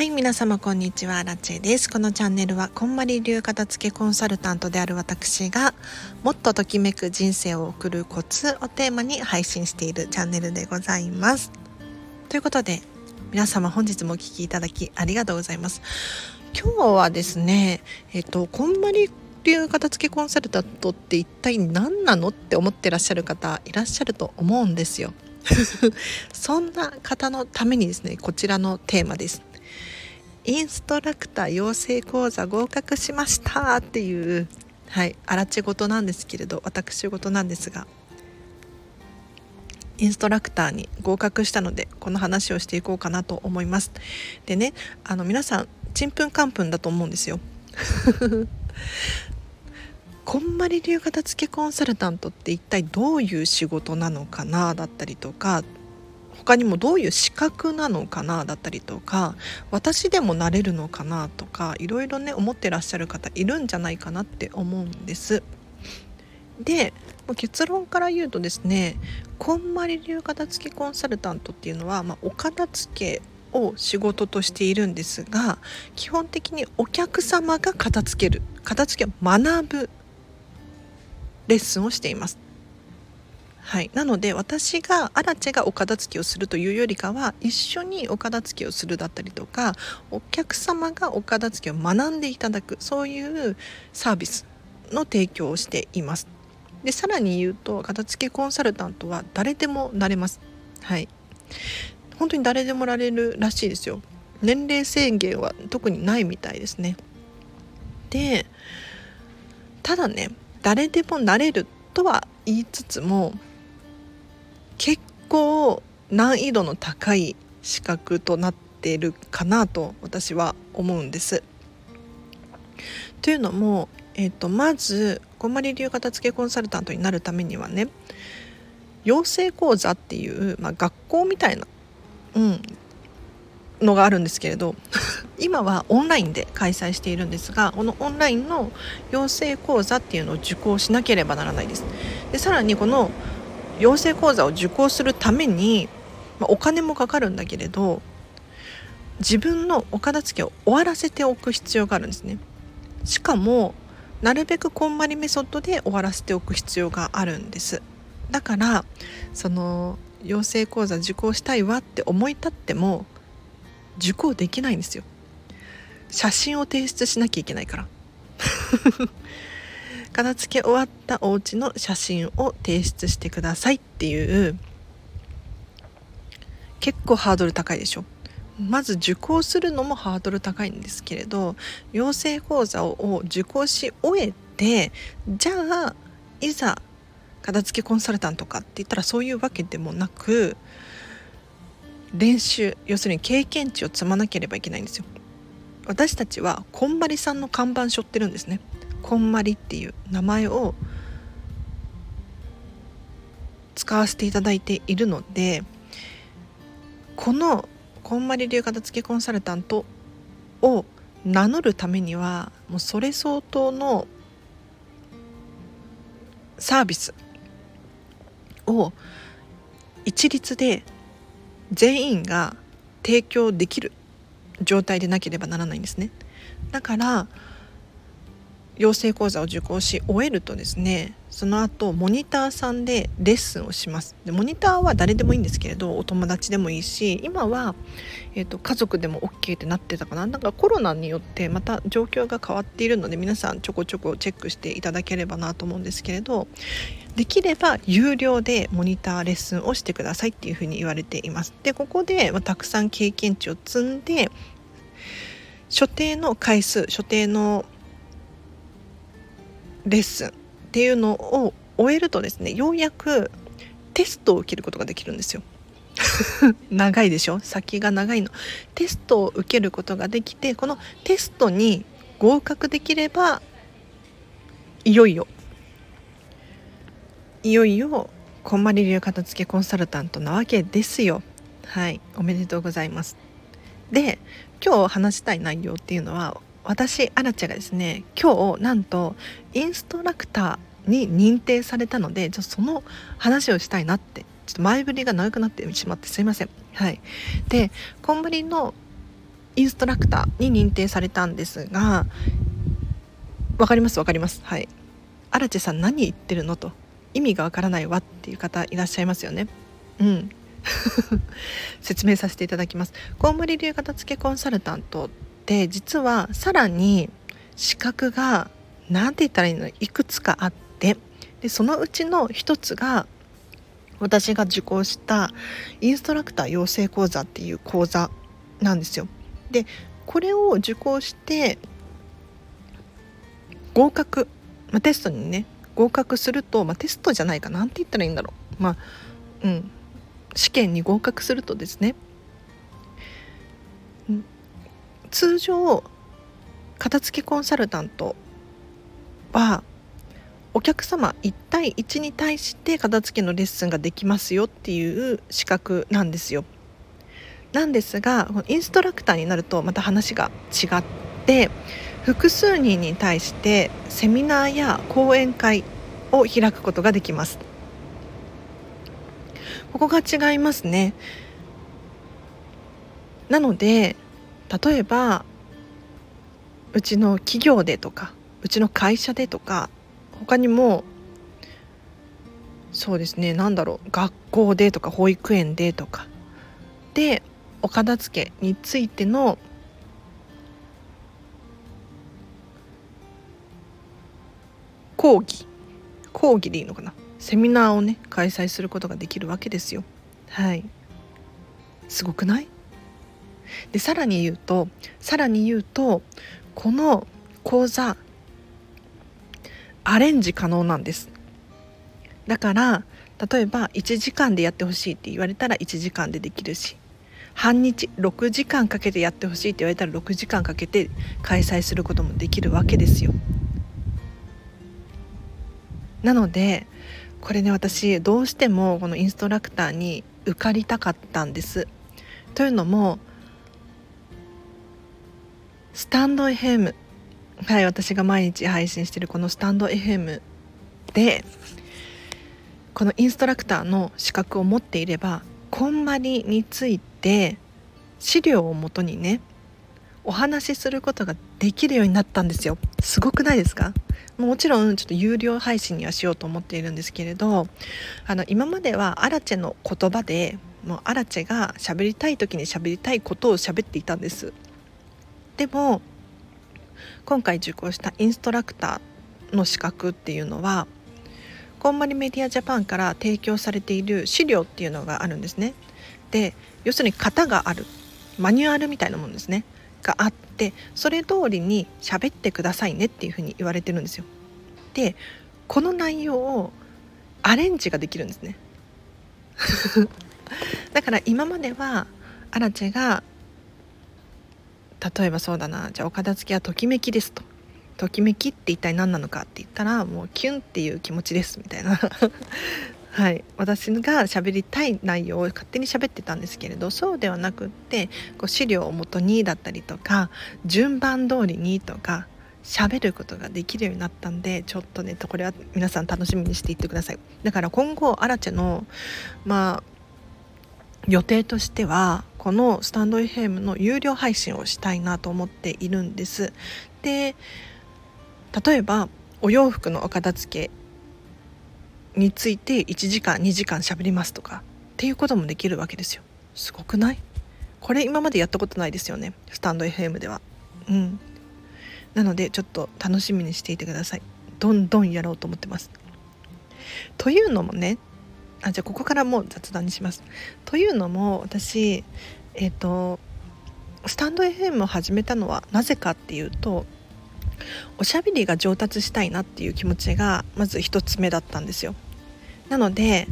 はい、皆様こんにちは、ラチェです。このチャンネルは、こんまり流片付けコンサルタントである私が、もっとときめく人生を送るコツをテーマに配信しているチャンネルでございます。ということで、皆様本日もお聴きいただきありがとうございます。今日はですね、えっと、こんまり流片付けコンサルタントって一体何なのって思ってらっしゃる方いらっしゃると思うんですよ。そんな方のためにですねこちらのテーマですインストラクター養成講座合格しましたっていうはいあらち事なんですけれど私事なんですがインストラクターに合格したのでこの話をしていこうかなと思います。でねあの皆さんちんぷんかんぷんだと思うんですよ。こんまり流片付けコンサルタントって一体どういう仕事なのかなだったりとか他にもどういう資格なのかなだったりとか私でもなれるのかなとかいろいろね思ってらっしゃる方いるんじゃないかなって思うんです。で結論から言うとですねこんまり流片付けコンサルタントっていうのは、まあ、お片付けを仕事としているんですが基本的にお客様が片付ける片付けを学ぶレッスンをしています。はい、なので私がアラチェがお片付けをするというよりかは一緒にお片付けをするだったりとかお客様がお片付けを学んでいただくそういうサービスの提供をしています。でさらに言うと片付けコンサルタントは誰でもなれます。はい本当に誰でもなれるらしいですよ。年齢制限は特にないみたいですね。でただね誰でもなれるとは言いつつも構難易度の高い資格となっているかなと私は思うんです。というのも、えーと、まずこんまり流片付けコンサルタントになるためにはね養成講座っていう、まあ、学校みたいな、うん、のがあるんですけれど 今はオンラインで開催しているんですがこのオンラインの養成講座っていうのを受講しなければならないですでさらにこの養成講座を受講するために、まあ、お金もかかるんだけれど自分のお片付けを終わらせておく必要があるんですね。しかもなるべくこんまりメソッドで終わらせておく必要があるんです。だからその養成講座受講したいわって思い立っても受講できないんですよ。写真を提出しなきゃいけないから。片付け終わったお家の写真を提出してくださいっていう。結構ハードル高いでしょ。まず受講するのもハードル高いんですけれど養成講座を受講し終えてじゃあいざ片付けコンサルタントかって言ったらそういうわけでもなく練習要するに経験値を積まなければいけないんですよ。私たちはこんまりさんの看板背負ってるんですね。こんまりっていう名前を使わせていただいているのでこのこんまり流片付けコンサルタントを名乗るためにはもうそれ相当のサービスを一律で全員が提供できる状態でなければならないんですね。だから養成講座を受講し終えるとですねその後モニターさんでレッスンをします。でモニターは誰でもいいんですけれどお友達でもいいし今は、えーと、家族でも OK ってなってたかな。なんかコロナによってまた状況が変わっているので皆さんちょこちょこチェックしていただければなと思うんですけれどできれば有料でモニターレッスンをしてくださいっていうふうに言われています。でここで、まあ、たくさん経験値を積んで所定の回数所定のレッスンっていうのを終えるとですねようやくテストを受けることができるんですよ。長いでしょ？先が長いの。テストを受けることができてこのテストに合格できればいよいよいよいよこんまり流片付けコンサルタントなわけですよ。はい。おめでとうございます。で今日話したい内容っていうのは私アラチェがですね今日なんとインストラクターに認定されたのでちょその話をしたいなってちょっと前振りが長くなってしまってすいません。はい、でこんぶりのインストラクターに認定されたんですが分かります分かります。はい。荒地さん何言ってるのと意味がわからないわっていう方いらっしゃいますよね。うん。説明させていただきます。コウモリ流片付けコンサルタントって実はさらに資格が何て言ったらいいのいくつかあってでそのうちの一つが私が受講したインストラクター養成講座っていう講座なんですよ。でこれを受講して合格、まあ、テストにね合格すると、まあ、テストじゃないかなんて言ったらいいんだろうまあうん試験に合格するとですね通常片付けコンサルタントはお客様1対1に対して片付けのレッスンができますよっていう資格なんですよ。なんですがインストラクターになるとまた話が違って複数人に対してセミナーや講演会を開くことができます。ここが違いますね。なので例えばうちの企業でとかうちの会社でとか他にもそうですね何だろう学校でとか保育園でとかでお片付けについての講義講義でいいのかな？セミナーをね開催することができるわけですよ。はい。すごくない？でさらに言うとさらに言うとこの講座アレンジ可能なんですだから例えば1時間でやってほしいって言われたら1時間でできるし半日6時間かけてやってほしいって言われたら6時間かけて開催することもできるわけですよ。なのでこれね私どうしてもこのインストラクターに受かりたかったんです。というのもスタンド FM はい私が毎日配信してるこのスタンド FM でこのインストラクターの資格を持っていればこんまりについて資料をもとにねお話しすることができるようになったんですよ。すごくないですか？もちろんちょっと有料配信にはしようと思っているんですけれどあの今まではアラチェの言葉でもうアラチェが喋りたい時に喋りたいことを喋っていたんです。でも今回受講したインストラクターの資格っていうのはこんまりメディアジャパンから提供されている資料っていうのがあるんですね。で要するに型があるマニュアルみたいなものですねがあってそれ通りに喋ってくださいねっていうふうに言われてるんですよ。でこの内容をアレンジができるんですね。だから今まではアラチェが例えばそうだな。じゃあお片付けはときめきですと。ときめきって一体何なのかって言ったらもうキュンっていう気持ちですみたいな。はい。私が喋りたい内容を勝手に喋ってたんですけれどそうではなくってこう資料をもとにだったりとか順番通りにとか喋ることができるようになったんでちょっとねこれは皆さん楽しみにしていってください。だから今後アラチェのまあ予定としてはこのスタンド FM の有料配信をしたいなと思っているんです。で例えばお洋服のお片付けについて1時間2時間しゃべりますとかっていうこともできるわけですよ。すごくない？これ今までやったことないですよね。スタンド FM では。うん。なのでちょっと楽しみにしていてください。どんどんやろうと思ってます。というのもねあじゃあここからもう雑談にします。というのも私えっ、ー、とスタンド FM を始めたのはなぜかっていうとおしゃべりが上達したいなっていう気持ちがまず一つ目だったんですよ。なので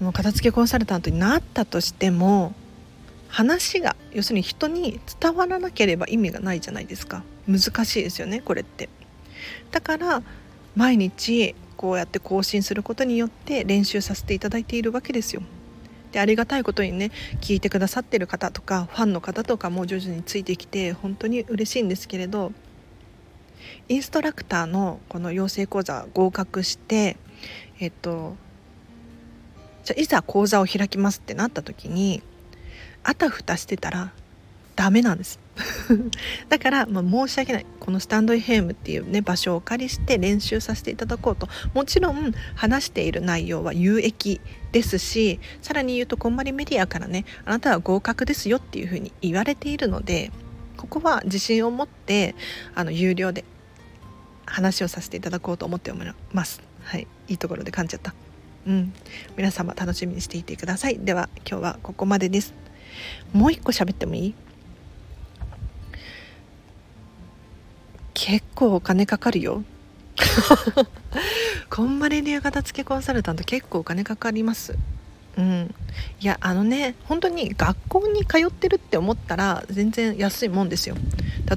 もう片付けコンサルタントになったとしても話が要するに人に伝わらなければ意味がないじゃないですか難しいですよねこれってだから毎日こうやって更新することによって練習させていただいているわけですよ。でありがたいことにね聞いてくださってる方とかファンの方とかも徐々についてきて本当に嬉しいんですけれどインストラクターのこの養成講座合格してえっとじゃいざ講座を開きますってなった時にあたふたしてたらダメなんです だから、まあ、申し訳ない。このスタンド FM っていうね場所をお借りして練習させていただこうと。もちろん話している内容は有益ですしさらに言うとこんまりメディアからねあなたは合格ですよっていうふうに言われているのでここは自信を持ってあの有料で話をさせていただこうと思っております。はい。いいところで噛んじゃった。うん。皆様楽しみにしていてください。では今日はここまでです。もう一個喋ってもいい？結構お金かかるよ。こんまり流片付けコンサルタント結構お金かかります。うん。いやあのね本当に学校に通ってるって思ったら全然安いもんですよ。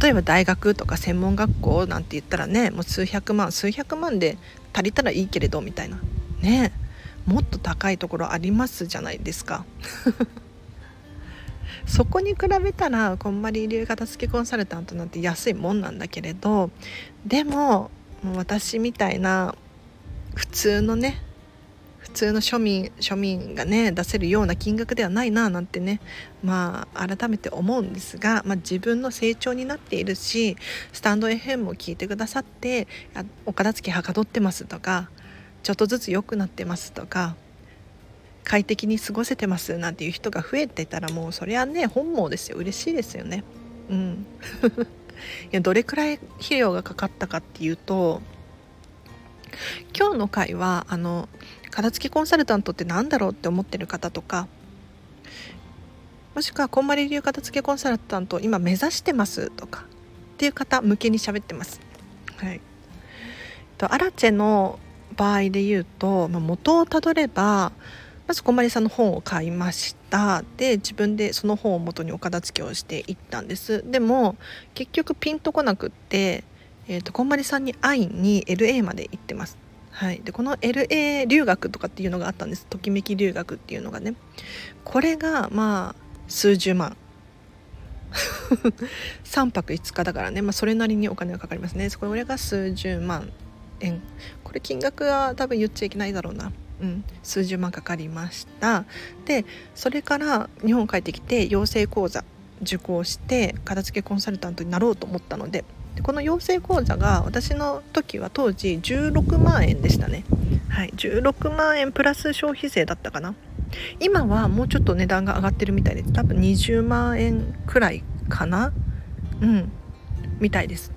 例えば大学とか専門学校なんて言ったらねもう数百万数百万で足りたらいいけれどみたいな。ね。もっと高いところありますじゃないですか。そこに比べたらこんまり流片付けコンサルタントなんて安いもんなんだけれどでも私みたいな普通のね普通の庶民庶民がね出せるような金額ではないななんてねまあ改めて思うんですが、まあ、自分の成長になっているしスタンド FM も聞いてくださってお片付けはかどってますとかちょっとずつ良くなってますとか快適に過ごせてますなんていう人が増えてたらもうそりゃね本望ですよ。嬉しいですよね。うん。いやどれくらい費用がかかったかっていうと今日の回はあの片付けコンサルタントって何だろうって思ってる方とかもしくはこんまり流片付けコンサルタント今目指してますとかっていう方向けに喋ってます。はい、とアラチェの場合で言うと、まあ、元をたどればまずこんまりさんの本を買いました。で自分でその本を元にお片付けをしていったんです。でも結局ピンとこなくって、えーと、こんまりさんに会いに LA まで行ってます。はい、でこの LA 留学とかっていうのがあったんです。ときめき留学っていうのがね。これがまあ数十万。3泊5日だからね、まあ、それなりにお金がかかりますね。そこれが数十万円。これ金額は多分言っちゃいけないだろうな。うん、数十万かかりました。でそれから日本帰ってきて養成講座受講して片付けコンサルタントになろうと思ったのででこの養成講座が私の時は当時16万円でしたね。はい16万円プラス消費税だったかな。今はもうちょっと値段が上がってるみたいです。多分20万円くらいかな。うんみたいです。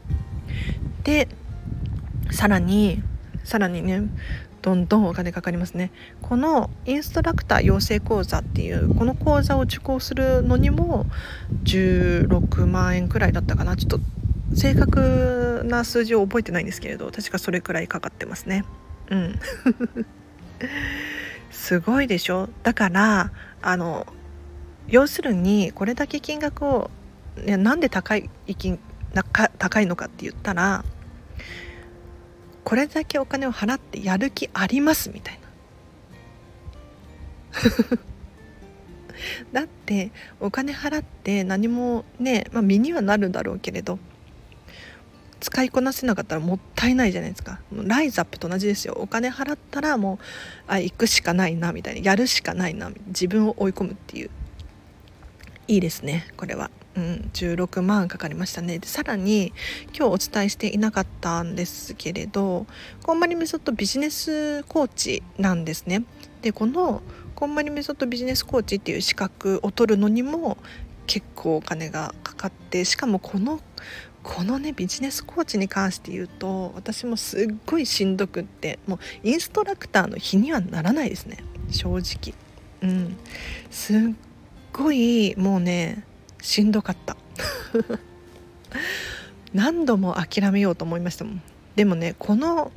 でさらにさらにねどんどんお金かかりますね。このインストラクター養成講座っていうこの講座を受講するのにも16万円くらいだったかな。ちょっと正確な数字を覚えてないんですけれど確かそれくらいかかってますね。うん。すごいでしょ？だからあの要するにこれだけ金額を、ね、なんで高い金高いのかって言ったらこれだけお金を払ってやる気ありますみたいな。だってお金払って何もね、まあ、身にはなるんだろうけれど使いこなせなかったらもったいないじゃないですか。ライズアップと同じですよ。お金払ったらもうあ行くしかないなみたいな。やるしかないな。自分を追い込むっていう。いいですねこれは。うん、16万かかりましたね。でさらに今日お伝えしていなかったんですけれどこんまりメソッドビジネスコーチなんですね。でこのこんまりメソッドビジネスコーチっていう資格を取るのにも結構お金がかかってしかもこのこのねビジネスコーチに関して言うと私もすっごいしんどくってもうインストラクターの日にはならないですね。正直。うん。すっごいもうねしんどかった。何度も諦めようと思いましたもん。でもねこの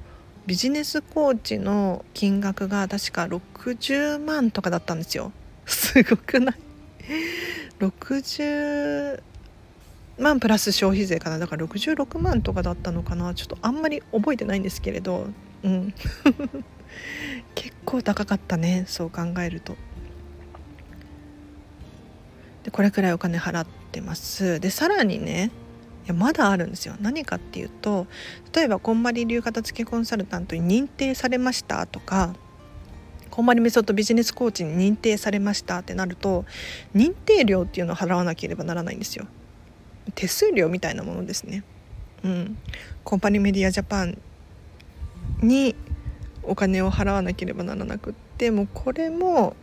ビジネスコーチの金額が確か60万とかだったんですよ。すごくない？60万プラス消費税かな。だから66万とかだったのかな。ちょっとあんまり覚えてないんですけれど。うん。結構高かったねそう考えると。でこれくらいお金払ってますでさらにねいやまだあるんですよ何かっていうと例えばこんまり流片付けコンサルタントに認定されましたとかこんまりメソッドビジネスコーチに認定されましたってなると認定料っていうのを払わなければならないんですよ手数料みたいなものですね。うん、コンパニーメディアジャパンにお金を払わなければならなくってもうこれも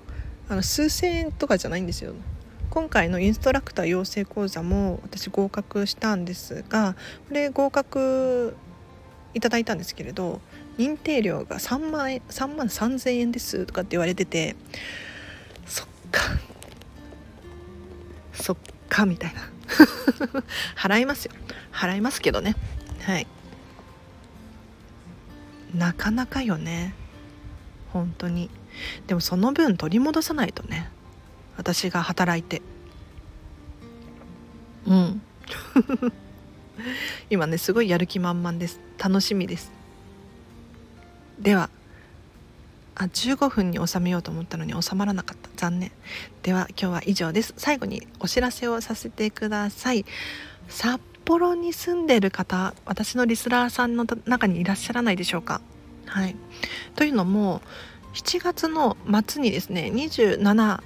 あの数千円とかじゃないんですよ。今回のインストラクター養成講座も私合格したんですがこれ合格いただいたんですけれど認定料が3万円3万3,000円ですとかって言われててそっか。そっかみたいな。払いますよ。払いますけどね。はい。なかなかよね。本当に。でもその分取り戻さないとね。私が働いて。うん。今ねすごいやる気満々です。楽しみです。ではあ15分に収めようと思ったのに収まらなかった。残念。では今日は以上です。最後にお知らせをさせてください。札幌に住んでる方私のリスナーさんの中にいらっしゃらないでしょうか？はい。というのも7月の末にですね27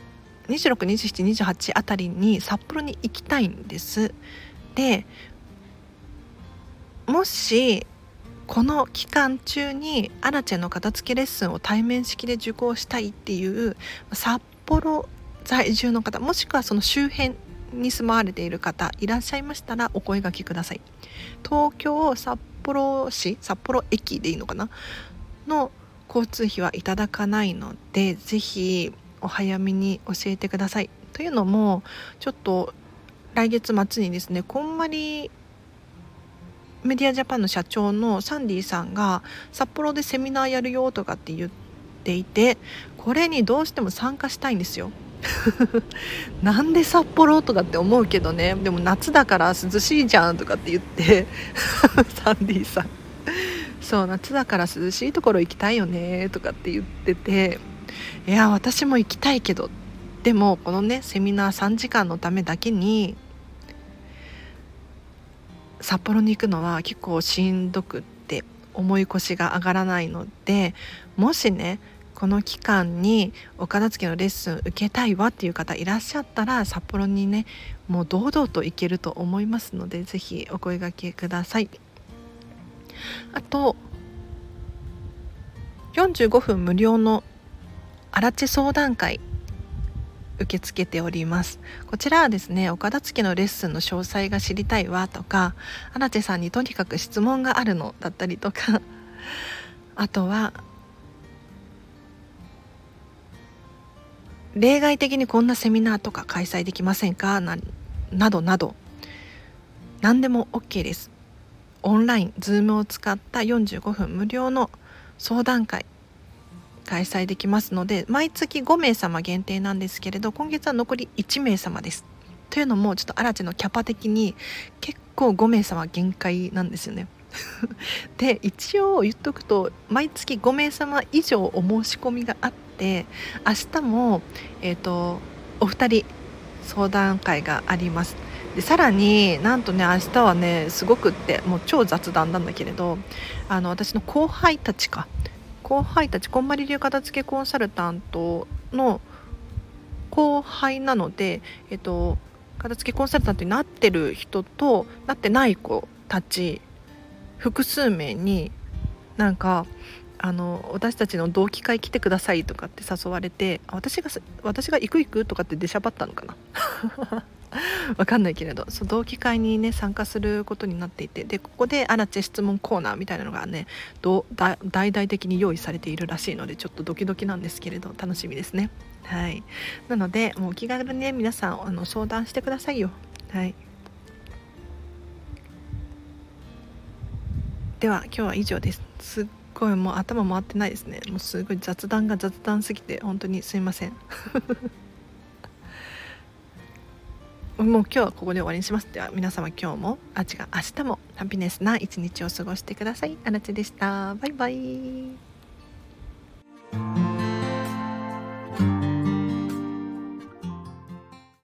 262728あたりに札幌に行きたいんです。でもしこの期間中にアラチェの片付けレッスンを対面式で受講したいっていう札幌在住の方もしくはその周辺に住まわれている方いらっしゃいましたらお声がけください。東京札幌市札幌駅でいいのかな？の交通費はいただかないので是非お早めに教えてください。というのもちょっと来月末にですねこんまりメディアジャパンの社長のサンディさんが札幌でセミナーやるよとかって言っていてこれにどうしても参加したいんですよ。なんで札幌とかって思うけどね。でも夏だから涼しいじゃんとかって言って サンディさん。そう夏だから涼しいところ行きたいよねとかって言ってて。いや私も行きたいけど。でもこのねセミナー3時間のためだけに札幌に行くのは結構しんどくって重い腰が上がらないのでもしねこの期間にお片付けのレッスン受けたいわっていう方いらっしゃったら札幌にねもう堂々と行けると思いますので是非お声がけください。あと45分無料のアラチ相談会受け付けております。こちらはですね岡田付のレッスンの詳細が知りたいわとか荒地さんにとにかく質問があるのだったりとか あとは例外的にこんなセミナーとか開催できませんか？ななどなど。何でも OK です。オンライン Zoom を使った45分無料の相談会。開催できますので毎月5名様限定なんですけれど今月は残り1名様です。というのもちょっとアラチのキャパ的に結構5名様限界なんですよね。で一応言っとくと毎月5名様以上お申し込みがあって明日も、えーと、お二人相談会があります。でさらになんとね明日はねすごくってもう超雑談なんだけれどあの私の後輩たちか後輩たちこんまり流片付けコンサルタントの後輩なので、えっと、片付けコンサルタントになってる人となってない子たち複数名になんかあの私たちの同期会来てくださいとかって誘われて私が私が行く行くとかって出しゃばったのかな。わかんないけれどそ同期会にね参加することになっていてでここでアラチェ質問コーナーみたいなのがね大々的に用意されているらしいのでちょっとドキドキなんですけれど楽しみですね。はい。なのでもう気軽にね皆さんあの相談してくださいよ。はい。では今日は以上です。すっごいもう頭回ってないですね。もうすごい雑談が雑談すぎて本当にすいません。もう今日はここで終わりにします。では皆様今日もあ違う明日もハピネスな一日を過ごしてください。あなちでした。バイバイ。